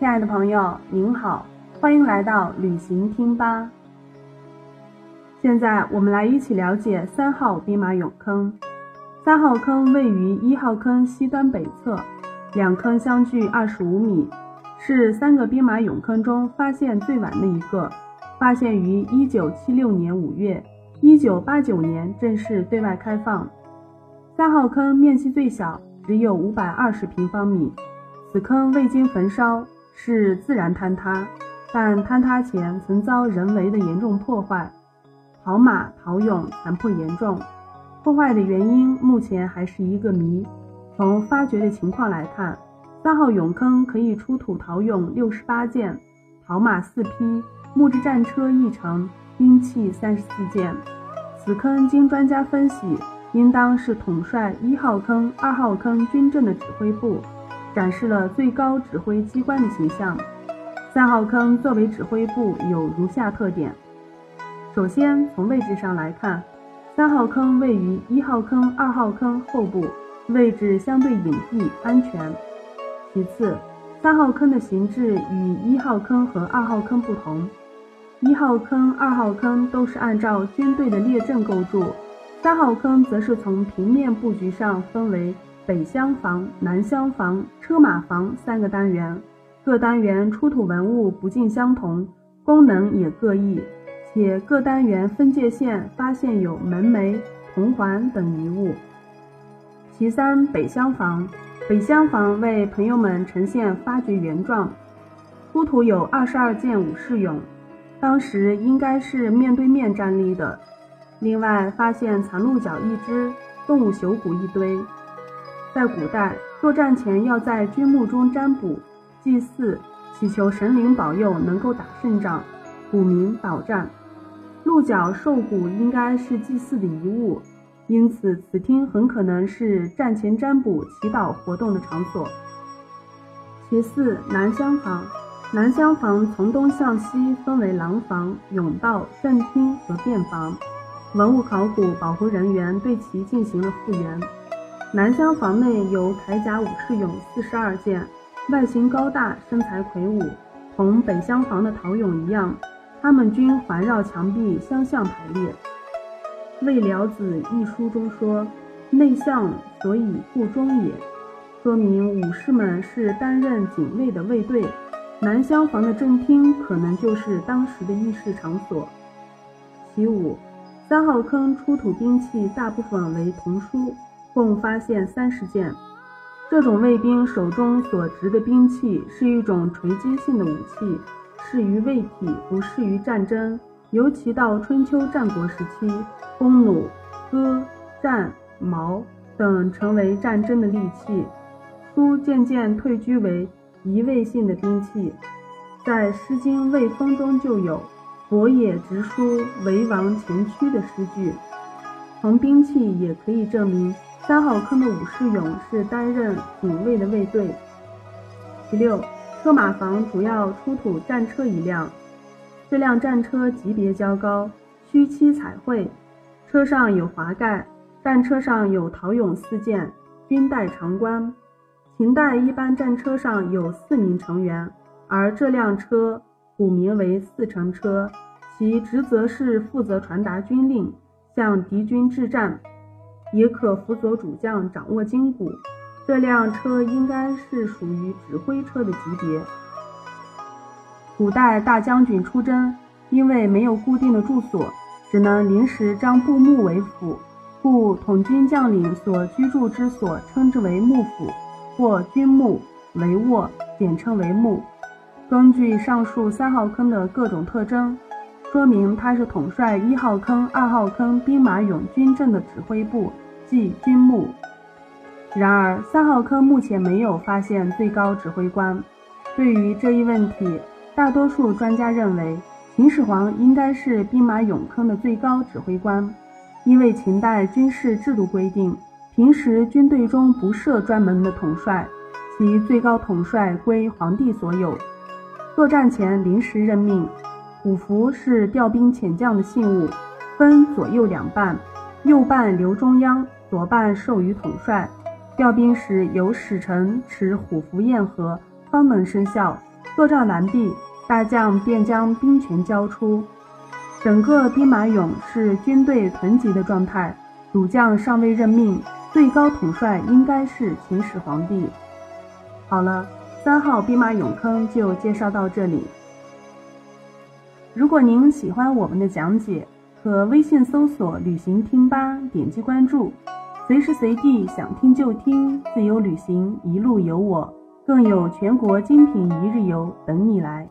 亲爱的朋友，您好，欢迎来到旅行听吧。现在我们来一起了解三号兵马俑坑。三号坑位于一号坑西端北侧，两坑相距二十五米，是三个兵马俑坑中发现最晚的一个，发现于一九七六年五月，一九八九年正式对外开放。三号坑面积最小，只有五百二十平方米，此坑未经焚烧，是自然坍塌，但坍塌前曾遭人为的严重破坏，陶马陶俑残破严重。破坏的原因目前还是一个谜。从发掘的情况来看，三号俑坑可以出土陶俑六十八件，陶马四匹，木质战车一乘，兵器三十四件。此坑经专家分析，应当是统帅一号坑、二号坑军政的指挥部，展示了最高指挥机关的形象。三号坑作为指挥部有如下特点：首先，从位置上来看。三号坑位于一号坑、二号坑后部，位置相对隐蔽安全。其次，三号坑的形制与一号坑和二号坑不同。一号坑、二号坑都是按照军队的列阵构筑，三号坑则是从平面布局上分为北厢房、南厢房、车马房三个单元，各单元出土文物不尽相同，功能也各异。且各单元分界线发现有门楣、铜环等遗物。其三，北厢房，北厢房为朋友们呈现发掘原状，出土有二十二件武士俑，当时应该是面对面站立的。另外，发现残鹿角一只，动物朽骨一堆。在古代，作战前要在军墓中占卜、祭祀，祈求神灵保佑能够打胜仗，古名保战。鹿角兽骨应该是祭祀的遗物，因此此厅很可能是战前占卜、祈祷活动的场所。其四，南厢房，南厢房从东向西分为廊房、甬道、正厅和便房，文物考古保护人员对其进行了复原。南厢房内有铠甲武士俑四十二件，外形高大，身材魁梧，同北厢房的陶俑一样。他们均环绕墙壁相向排列。《魏辽子》一书中说：“内向，所以不忠也。”说明武士们是担任警卫的卫队。南厢房的正厅可能就是当时的议事场所。其五，三号坑出土兵器大部分为铜书，共发现三十件。这种卫兵手中所执的兵器是一种锤击性的武器。适于卫体，不适于战争。尤其到春秋战国时期，弓弩、戈、战、矛等成为战争的利器，都渐渐退居为移位性的兵器。在《诗经·卫风》中就有“伯也直书，为王前驱”的诗句。从兵器也可以证明三号坑的武士俑是担任警卫的卫队。其六。车马房主要出土战车一辆，这辆战车级别较高，须漆彩绘，车上有华盖，战车上有陶俑四件，军带长冠。秦代一般战车上有四名成员，而这辆车古名为四乘车，其职责是负责传达军令，向敌军致战，也可辅佐主将掌握筋骨。这辆车应该是属于指挥车的级别。古代大将军出征，因为没有固定的住所，只能临时张布幕为府，故统军将领所居住之所称之为幕府或军幕、帷幄，简称为幕。根据上述三号坑的各种特征，说明他是统帅一号坑、二号坑兵马俑军阵的指挥部，即军幕。然而，三号坑目前没有发现最高指挥官。对于这一问题，大多数专家认为秦始皇应该是兵马俑坑的最高指挥官，因为秦代军事制度规定，平时军队中不设专门的统帅，其最高统帅归皇帝所有。作战前临时任命，虎符是调兵遣将的信物，分左右两半，右半留中央，左半授予统帅。调兵时由使臣持虎符验核，方能生效。作战完毕，大将便将兵权交出。整个兵马俑是军队屯集的状态，主将尚未任命，最高统帅应该是秦始皇帝。好了，三号兵马俑坑就介绍到这里。如果您喜欢我们的讲解，可微信搜索“旅行听吧”，点击关注，随时随地想听就听，自由旅行，一路有我，更有全国精品一日游等你来。